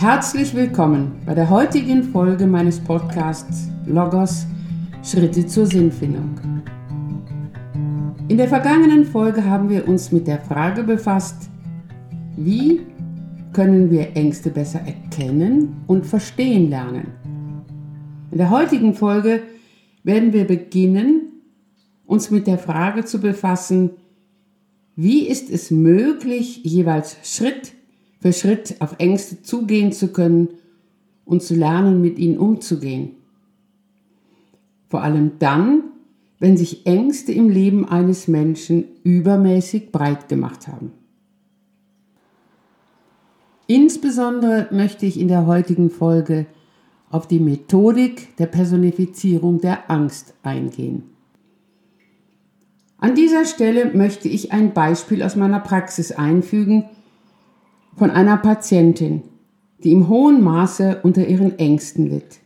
Herzlich willkommen bei der heutigen Folge meines Podcasts Logos Schritte zur Sinnfindung. In der vergangenen Folge haben wir uns mit der Frage befasst, wie können wir Ängste besser erkennen und verstehen lernen. In der heutigen Folge werden wir beginnen, uns mit der Frage zu befassen, wie ist es möglich, jeweils Schritt für Schritt auf Ängste zugehen zu können und zu lernen, mit ihnen umzugehen. Vor allem dann, wenn sich Ängste im Leben eines Menschen übermäßig breit gemacht haben. Insbesondere möchte ich in der heutigen Folge auf die Methodik der Personifizierung der Angst eingehen. An dieser Stelle möchte ich ein Beispiel aus meiner Praxis einfügen, von einer Patientin, die im hohen Maße unter ihren Ängsten litt.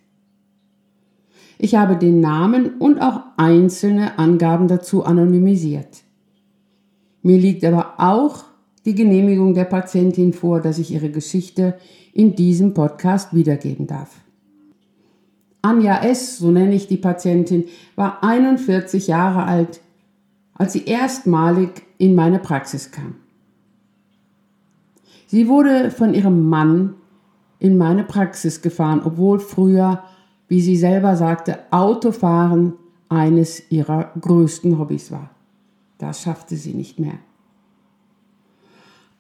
Ich habe den Namen und auch einzelne Angaben dazu anonymisiert. Mir liegt aber auch die Genehmigung der Patientin vor, dass ich ihre Geschichte in diesem Podcast wiedergeben darf. Anja S., so nenne ich die Patientin, war 41 Jahre alt, als sie erstmalig in meine Praxis kam. Sie wurde von ihrem Mann in meine Praxis gefahren, obwohl früher, wie sie selber sagte, Autofahren eines ihrer größten Hobbys war. Das schaffte sie nicht mehr.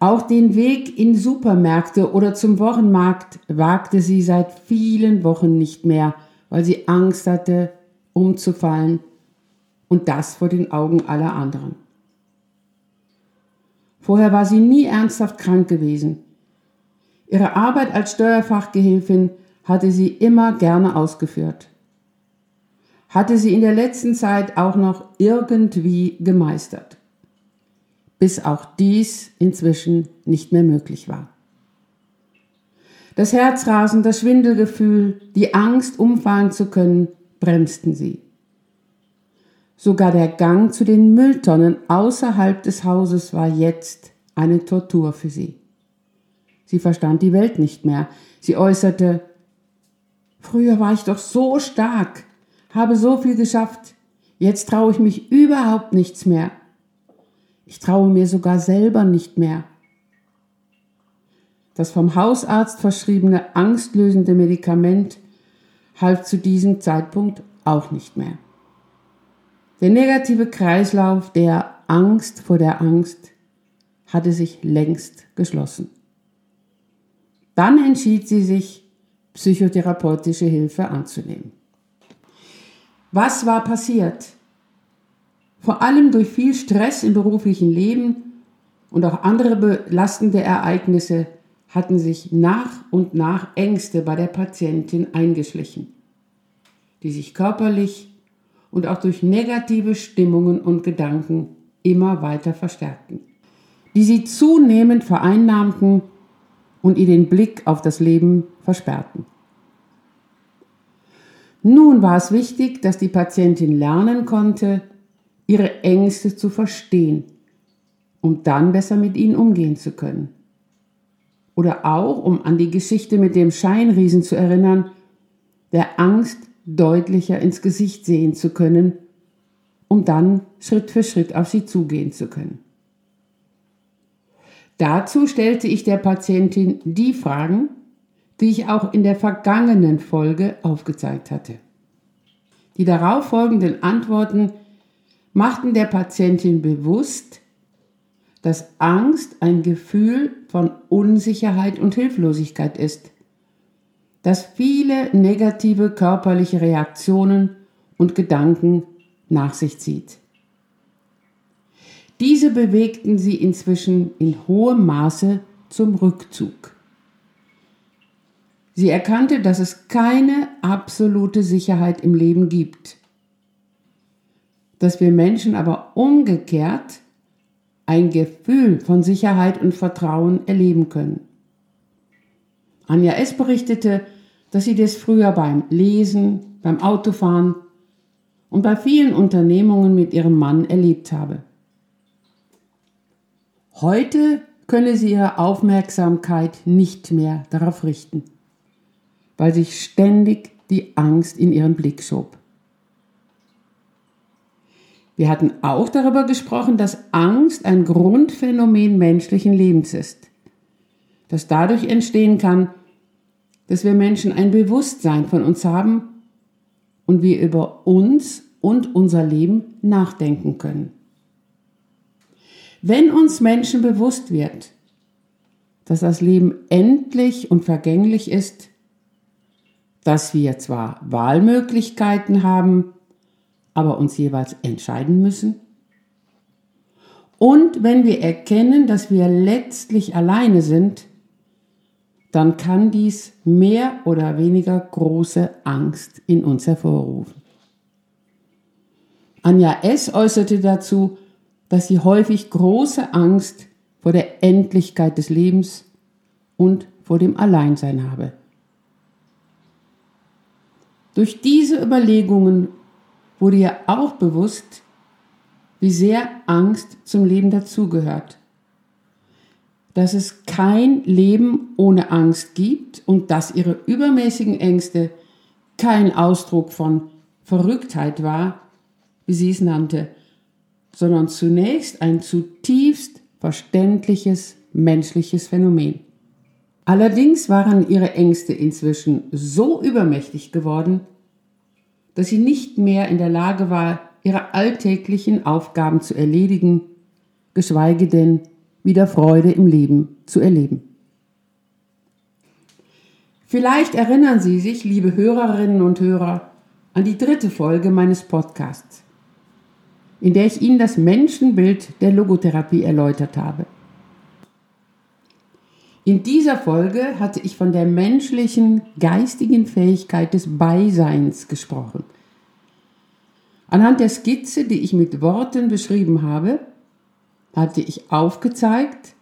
Auch den Weg in Supermärkte oder zum Wochenmarkt wagte sie seit vielen Wochen nicht mehr, weil sie Angst hatte, umzufallen und das vor den Augen aller anderen. Vorher war sie nie ernsthaft krank gewesen. Ihre Arbeit als Steuerfachgehilfin hatte sie immer gerne ausgeführt. Hatte sie in der letzten Zeit auch noch irgendwie gemeistert. Bis auch dies inzwischen nicht mehr möglich war. Das Herzrasen, das Schwindelgefühl, die Angst, umfallen zu können, bremsten sie. Sogar der Gang zu den Mülltonnen außerhalb des Hauses war jetzt eine Tortur für sie. Sie verstand die Welt nicht mehr. Sie äußerte, Früher war ich doch so stark, habe so viel geschafft, jetzt traue ich mich überhaupt nichts mehr. Ich traue mir sogar selber nicht mehr. Das vom Hausarzt verschriebene angstlösende Medikament half zu diesem Zeitpunkt auch nicht mehr. Der negative Kreislauf der Angst vor der Angst hatte sich längst geschlossen. Dann entschied sie sich, psychotherapeutische Hilfe anzunehmen. Was war passiert? Vor allem durch viel Stress im beruflichen Leben und auch andere belastende Ereignisse hatten sich nach und nach Ängste bei der Patientin eingeschlichen, die sich körperlich und auch durch negative Stimmungen und Gedanken immer weiter verstärkten, die sie zunehmend vereinnahmten und ihr den Blick auf das Leben versperrten. Nun war es wichtig, dass die Patientin lernen konnte, ihre Ängste zu verstehen, um dann besser mit ihnen umgehen zu können. Oder auch, um an die Geschichte mit dem Scheinriesen zu erinnern, der Angst deutlicher ins Gesicht sehen zu können, um dann Schritt für Schritt auf sie zugehen zu können. Dazu stellte ich der Patientin die Fragen, die ich auch in der vergangenen Folge aufgezeigt hatte. Die darauffolgenden Antworten machten der Patientin bewusst, dass Angst ein Gefühl von Unsicherheit und Hilflosigkeit ist, das viele negative körperliche Reaktionen und Gedanken nach sich zieht. Diese bewegten sie inzwischen in hohem Maße zum Rückzug. Sie erkannte, dass es keine absolute Sicherheit im Leben gibt, dass wir Menschen aber umgekehrt ein Gefühl von Sicherheit und Vertrauen erleben können. Anja S. berichtete, dass sie das früher beim Lesen, beim Autofahren und bei vielen Unternehmungen mit ihrem Mann erlebt habe. Heute könne sie ihre Aufmerksamkeit nicht mehr darauf richten, weil sich ständig die Angst in ihren Blick schob. Wir hatten auch darüber gesprochen, dass Angst ein Grundphänomen menschlichen Lebens ist, das dadurch entstehen kann, dass wir Menschen ein Bewusstsein von uns haben und wir über uns und unser Leben nachdenken können. Wenn uns Menschen bewusst wird, dass das Leben endlich und vergänglich ist, dass wir zwar Wahlmöglichkeiten haben, aber uns jeweils entscheiden müssen, und wenn wir erkennen, dass wir letztlich alleine sind, dann kann dies mehr oder weniger große Angst in uns hervorrufen. Anja S. äußerte dazu, dass sie häufig große Angst vor der Endlichkeit des Lebens und vor dem Alleinsein habe. Durch diese Überlegungen wurde ihr auch bewusst, wie sehr Angst zum Leben dazugehört. Dass es kein Leben ohne Angst gibt und dass ihre übermäßigen Ängste kein Ausdruck von Verrücktheit war, wie sie es nannte, sondern zunächst ein zutiefst verständliches menschliches Phänomen. Allerdings waren ihre Ängste inzwischen so übermächtig geworden, dass sie nicht mehr in der Lage war, ihre alltäglichen Aufgaben zu erledigen, geschweige denn wieder Freude im Leben zu erleben. Vielleicht erinnern Sie sich, liebe Hörerinnen und Hörer, an die dritte Folge meines Podcasts in der ich Ihnen das Menschenbild der Logotherapie erläutert habe. In dieser Folge hatte ich von der menschlichen geistigen Fähigkeit des Beiseins gesprochen. Anhand der Skizze, die ich mit Worten beschrieben habe, hatte ich aufgezeigt,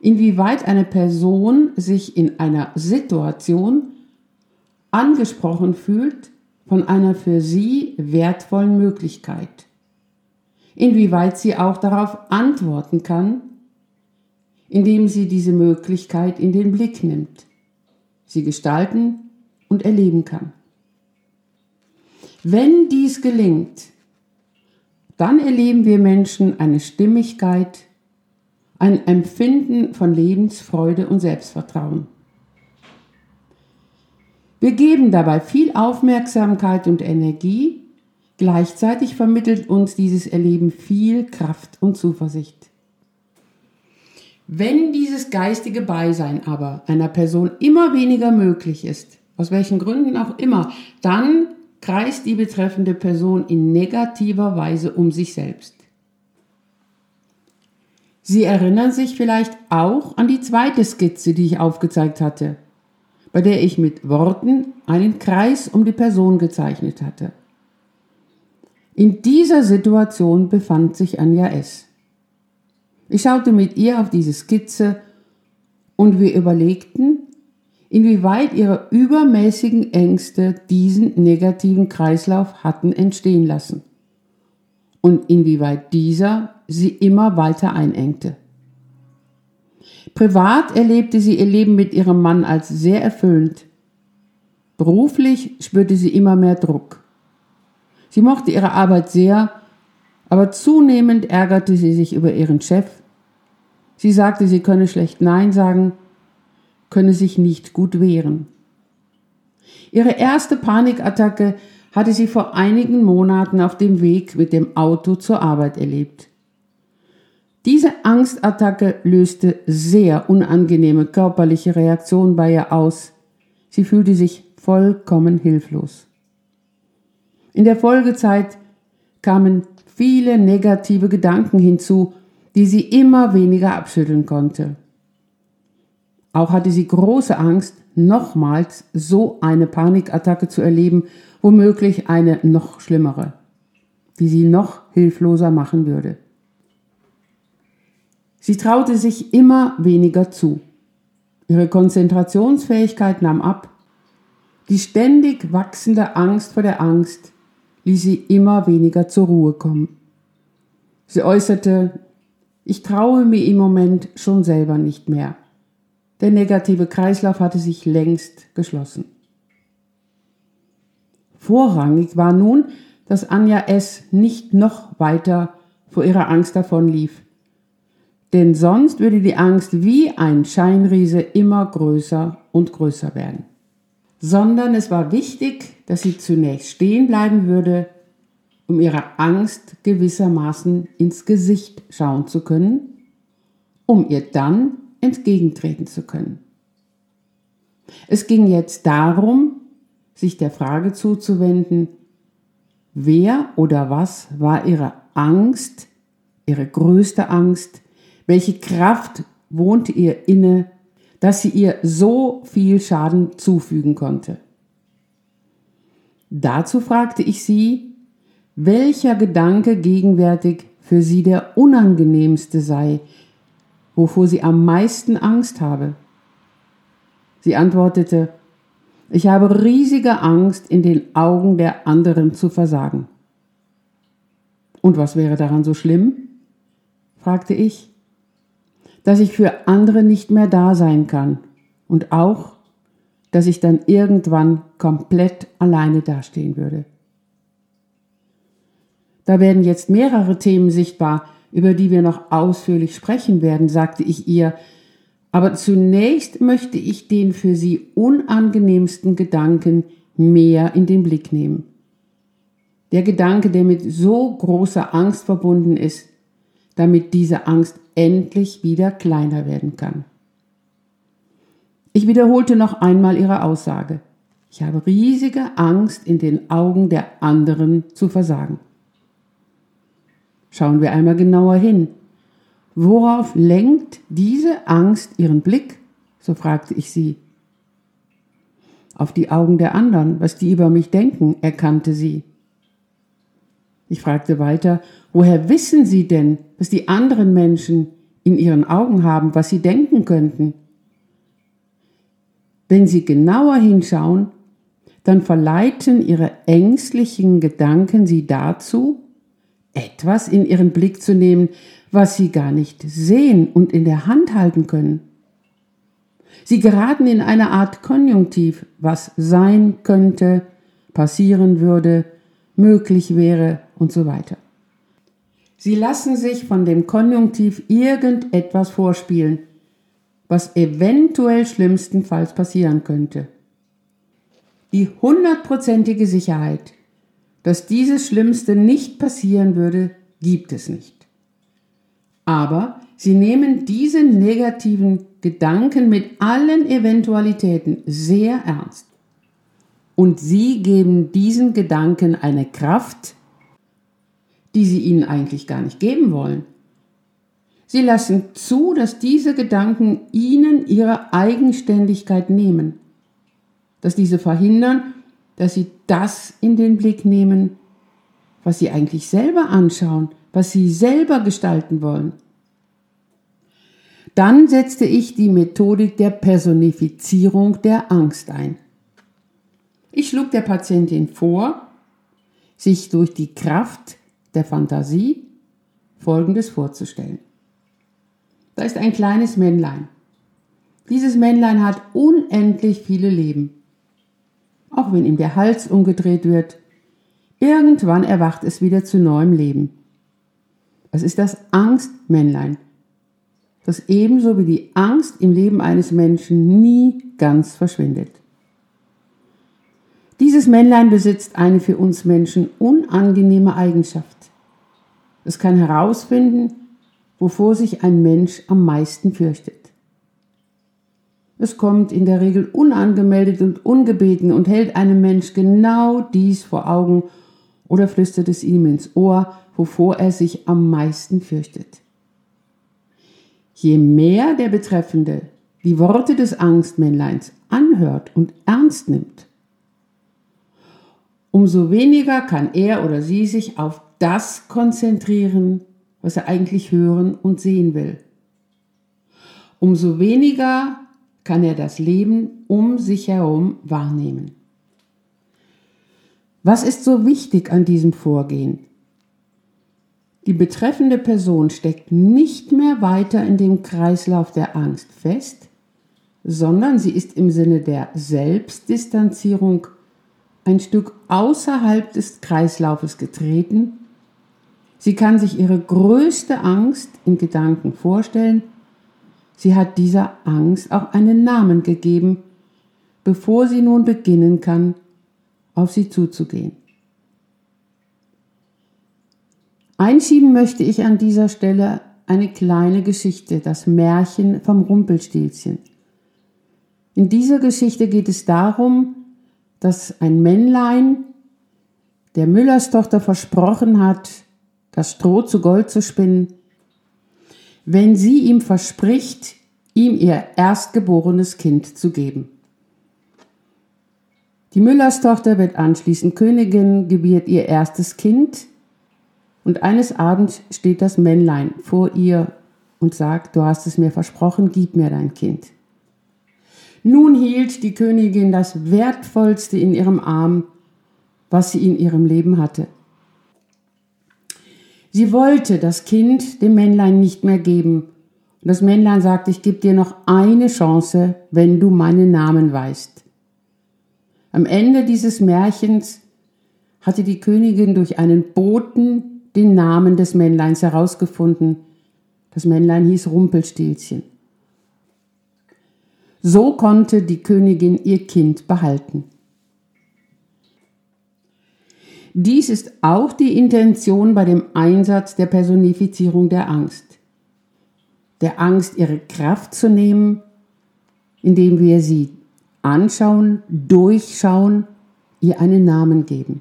inwieweit eine Person sich in einer Situation angesprochen fühlt von einer für sie wertvollen Möglichkeit inwieweit sie auch darauf antworten kann, indem sie diese Möglichkeit in den Blick nimmt, sie gestalten und erleben kann. Wenn dies gelingt, dann erleben wir Menschen eine Stimmigkeit, ein Empfinden von Lebensfreude und Selbstvertrauen. Wir geben dabei viel Aufmerksamkeit und Energie Gleichzeitig vermittelt uns dieses Erleben viel Kraft und Zuversicht. Wenn dieses geistige Beisein aber einer Person immer weniger möglich ist, aus welchen Gründen auch immer, dann kreist die betreffende Person in negativer Weise um sich selbst. Sie erinnern sich vielleicht auch an die zweite Skizze, die ich aufgezeigt hatte, bei der ich mit Worten einen Kreis um die Person gezeichnet hatte. In dieser Situation befand sich Anja S. Ich schaute mit ihr auf diese Skizze und wir überlegten, inwieweit ihre übermäßigen Ängste diesen negativen Kreislauf hatten entstehen lassen und inwieweit dieser sie immer weiter einengte. Privat erlebte sie ihr Leben mit ihrem Mann als sehr erfüllend. Beruflich spürte sie immer mehr Druck. Sie mochte ihre Arbeit sehr, aber zunehmend ärgerte sie sich über ihren Chef. Sie sagte, sie könne schlecht Nein sagen, könne sich nicht gut wehren. Ihre erste Panikattacke hatte sie vor einigen Monaten auf dem Weg mit dem Auto zur Arbeit erlebt. Diese Angstattacke löste sehr unangenehme körperliche Reaktionen bei ihr aus. Sie fühlte sich vollkommen hilflos. In der Folgezeit kamen viele negative Gedanken hinzu, die sie immer weniger abschütteln konnte. Auch hatte sie große Angst, nochmals so eine Panikattacke zu erleben, womöglich eine noch schlimmere, die sie noch hilfloser machen würde. Sie traute sich immer weniger zu. Ihre Konzentrationsfähigkeit nahm ab. Die ständig wachsende Angst vor der Angst ließ sie immer weniger zur Ruhe kommen. Sie äußerte, Ich traue mir im Moment schon selber nicht mehr. Der negative Kreislauf hatte sich längst geschlossen. Vorrangig war nun, dass Anja S. nicht noch weiter vor ihrer Angst davonlief. Denn sonst würde die Angst wie ein Scheinriese immer größer und größer werden. Sondern es war wichtig, dass sie zunächst stehen bleiben würde, um ihrer Angst gewissermaßen ins Gesicht schauen zu können, um ihr dann entgegentreten zu können. Es ging jetzt darum, sich der Frage zuzuwenden, wer oder was war ihre Angst, ihre größte Angst, welche Kraft wohnte ihr inne, dass sie ihr so viel Schaden zufügen konnte. Dazu fragte ich sie, welcher Gedanke gegenwärtig für sie der unangenehmste sei, wovor sie am meisten Angst habe. Sie antwortete, ich habe riesige Angst, in den Augen der anderen zu versagen. Und was wäre daran so schlimm? fragte ich. Dass ich für andere nicht mehr da sein kann und auch, dass ich dann irgendwann komplett alleine dastehen würde. Da werden jetzt mehrere Themen sichtbar, über die wir noch ausführlich sprechen werden, sagte ich ihr, aber zunächst möchte ich den für Sie unangenehmsten Gedanken mehr in den Blick nehmen. Der Gedanke, der mit so großer Angst verbunden ist, damit diese Angst endlich wieder kleiner werden kann. Ich wiederholte noch einmal ihre Aussage. Ich habe riesige Angst, in den Augen der anderen zu versagen. Schauen wir einmal genauer hin. Worauf lenkt diese Angst ihren Blick? so fragte ich sie. Auf die Augen der anderen, was die über mich denken, erkannte sie. Ich fragte weiter, woher wissen Sie denn, was die anderen Menschen in ihren Augen haben, was sie denken könnten? Wenn Sie genauer hinschauen, dann verleiten Ihre ängstlichen Gedanken Sie dazu, etwas in Ihren Blick zu nehmen, was sie gar nicht sehen und in der Hand halten können. Sie geraten in eine Art Konjunktiv, was sein könnte, passieren würde, möglich wäre und so weiter. Sie lassen sich von dem Konjunktiv irgendetwas vorspielen, was eventuell schlimmstenfalls passieren könnte. Die hundertprozentige Sicherheit, dass dieses Schlimmste nicht passieren würde, gibt es nicht. Aber sie nehmen diese negativen Gedanken mit allen Eventualitäten sehr ernst. Und sie geben diesen Gedanken eine Kraft, die sie ihnen eigentlich gar nicht geben wollen. Sie lassen zu, dass diese Gedanken ihnen ihre Eigenständigkeit nehmen, dass diese verhindern, dass sie das in den Blick nehmen, was sie eigentlich selber anschauen, was sie selber gestalten wollen. Dann setzte ich die Methodik der Personifizierung der Angst ein. Ich schlug der Patientin vor, sich durch die Kraft der Fantasie Folgendes vorzustellen. Da ist ein kleines Männlein. Dieses Männlein hat unendlich viele Leben. Auch wenn ihm der Hals umgedreht wird, irgendwann erwacht es wieder zu neuem Leben. Es ist das Angstmännlein, das ebenso wie die Angst im Leben eines Menschen nie ganz verschwindet. Dieses Männlein besitzt eine für uns Menschen unangenehme Eigenschaft. Es kann herausfinden, wovor sich ein Mensch am meisten fürchtet. Es kommt in der Regel unangemeldet und ungebeten und hält einem Mensch genau dies vor Augen oder flüstert es ihm ins Ohr, wovor er sich am meisten fürchtet. Je mehr der Betreffende die Worte des Angstmännleins anhört und ernst nimmt, umso weniger kann er oder sie sich auf das konzentrieren, was er eigentlich hören und sehen will. Umso weniger kann er das Leben um sich herum wahrnehmen. Was ist so wichtig an diesem Vorgehen? Die betreffende Person steckt nicht mehr weiter in dem Kreislauf der Angst fest, sondern sie ist im Sinne der Selbstdistanzierung ein Stück außerhalb des Kreislaufes getreten. Sie kann sich ihre größte Angst in Gedanken vorstellen. Sie hat dieser Angst auch einen Namen gegeben, bevor sie nun beginnen kann, auf sie zuzugehen. Einschieben möchte ich an dieser Stelle eine kleine Geschichte, das Märchen vom Rumpelstilzchen. In dieser Geschichte geht es darum, dass ein Männlein der Müllerstochter versprochen hat, das Stroh zu Gold zu spinnen, wenn sie ihm verspricht, ihm ihr erstgeborenes Kind zu geben. Die Müllerstochter wird anschließend Königin, gebiert ihr erstes Kind und eines Abends steht das Männlein vor ihr und sagt, du hast es mir versprochen, gib mir dein Kind. Nun hielt die Königin das Wertvollste in ihrem Arm, was sie in ihrem Leben hatte. Sie wollte das Kind dem Männlein nicht mehr geben. Und das Männlein sagte, ich gebe dir noch eine Chance, wenn du meinen Namen weißt. Am Ende dieses Märchens hatte die Königin durch einen Boten den Namen des Männleins herausgefunden. Das Männlein hieß Rumpelstilzchen. So konnte die Königin ihr Kind behalten. Dies ist auch die Intention bei dem Einsatz der Personifizierung der Angst. Der Angst ihre Kraft zu nehmen, indem wir sie anschauen, durchschauen, ihr einen Namen geben.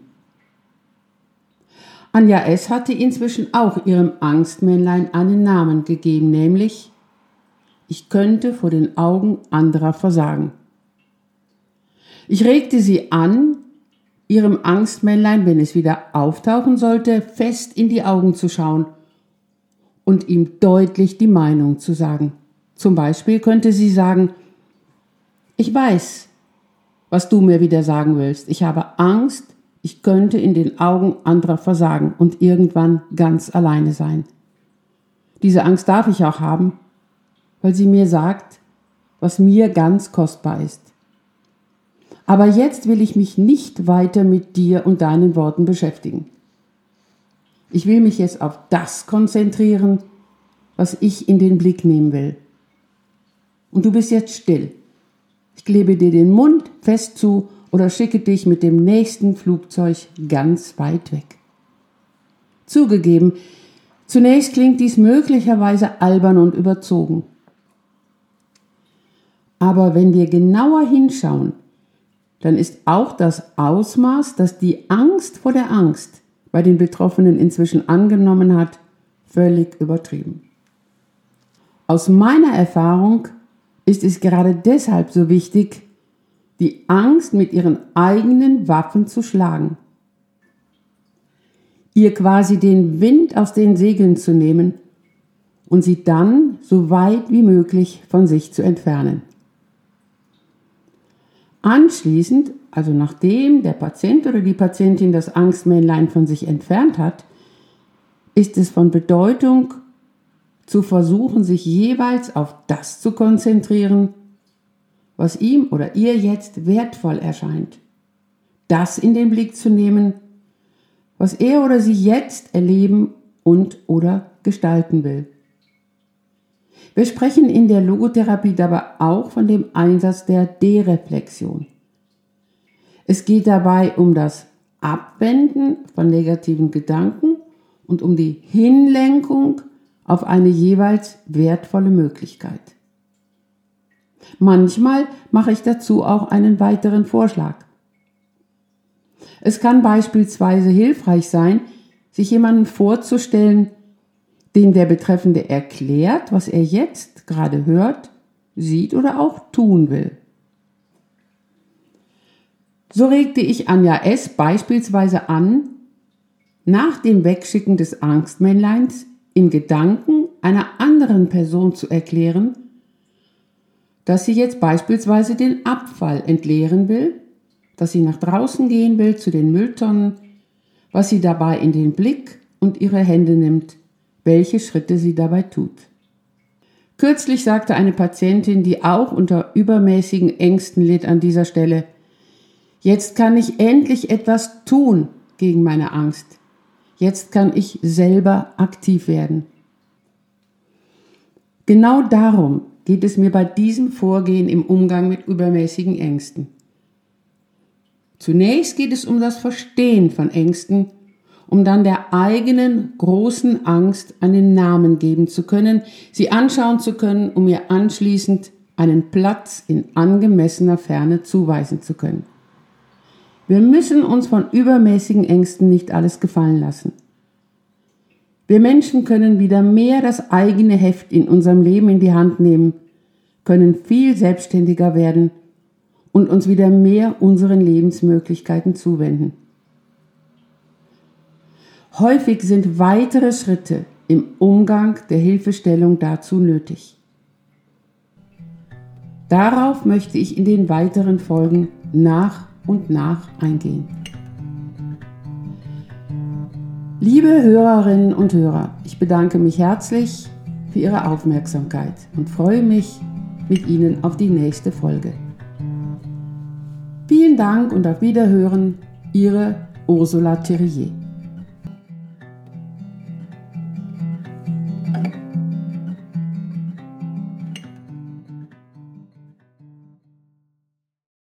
Anja S. hatte inzwischen auch ihrem Angstmännlein einen Namen gegeben, nämlich ich könnte vor den Augen anderer versagen. Ich regte sie an, ihrem Angstmännlein, wenn es wieder auftauchen sollte, fest in die Augen zu schauen und ihm deutlich die Meinung zu sagen. Zum Beispiel könnte sie sagen, ich weiß, was du mir wieder sagen willst. Ich habe Angst, ich könnte in den Augen anderer versagen und irgendwann ganz alleine sein. Diese Angst darf ich auch haben, weil sie mir sagt, was mir ganz kostbar ist. Aber jetzt will ich mich nicht weiter mit dir und deinen Worten beschäftigen. Ich will mich jetzt auf das konzentrieren, was ich in den Blick nehmen will. Und du bist jetzt still. Ich klebe dir den Mund fest zu oder schicke dich mit dem nächsten Flugzeug ganz weit weg. Zugegeben, zunächst klingt dies möglicherweise albern und überzogen. Aber wenn wir genauer hinschauen, dann ist auch das Ausmaß, das die Angst vor der Angst bei den Betroffenen inzwischen angenommen hat, völlig übertrieben. Aus meiner Erfahrung ist es gerade deshalb so wichtig, die Angst mit ihren eigenen Waffen zu schlagen. Ihr quasi den Wind aus den Segeln zu nehmen und sie dann so weit wie möglich von sich zu entfernen. Anschließend, also nachdem der Patient oder die Patientin das Angstmännlein von sich entfernt hat, ist es von Bedeutung zu versuchen, sich jeweils auf das zu konzentrieren, was ihm oder ihr jetzt wertvoll erscheint. Das in den Blick zu nehmen, was er oder sie jetzt erleben und oder gestalten will. Wir sprechen in der Logotherapie dabei auch von dem Einsatz der Dereflexion. Es geht dabei um das Abwenden von negativen Gedanken und um die Hinlenkung auf eine jeweils wertvolle Möglichkeit. Manchmal mache ich dazu auch einen weiteren Vorschlag. Es kann beispielsweise hilfreich sein, sich jemanden vorzustellen, dem der Betreffende erklärt, was er jetzt gerade hört, sieht oder auch tun will. So regte ich Anja S. beispielsweise an, nach dem Wegschicken des Angstmännleins in Gedanken einer anderen Person zu erklären, dass sie jetzt beispielsweise den Abfall entleeren will, dass sie nach draußen gehen will zu den Mülltonnen, was sie dabei in den Blick und ihre Hände nimmt, welche Schritte sie dabei tut. Kürzlich sagte eine Patientin, die auch unter übermäßigen Ängsten litt an dieser Stelle, jetzt kann ich endlich etwas tun gegen meine Angst. Jetzt kann ich selber aktiv werden. Genau darum geht es mir bei diesem Vorgehen im Umgang mit übermäßigen Ängsten. Zunächst geht es um das Verstehen von Ängsten, um dann der eigenen großen Angst einen Namen geben zu können, sie anschauen zu können, um ihr anschließend einen Platz in angemessener Ferne zuweisen zu können. Wir müssen uns von übermäßigen Ängsten nicht alles gefallen lassen. Wir Menschen können wieder mehr das eigene Heft in unserem Leben in die Hand nehmen, können viel selbstständiger werden und uns wieder mehr unseren Lebensmöglichkeiten zuwenden. Häufig sind weitere Schritte im Umgang der Hilfestellung dazu nötig. Darauf möchte ich in den weiteren Folgen nach und nach eingehen. Liebe Hörerinnen und Hörer, ich bedanke mich herzlich für Ihre Aufmerksamkeit und freue mich mit Ihnen auf die nächste Folge. Vielen Dank und auf Wiederhören, Ihre Ursula Thierrier.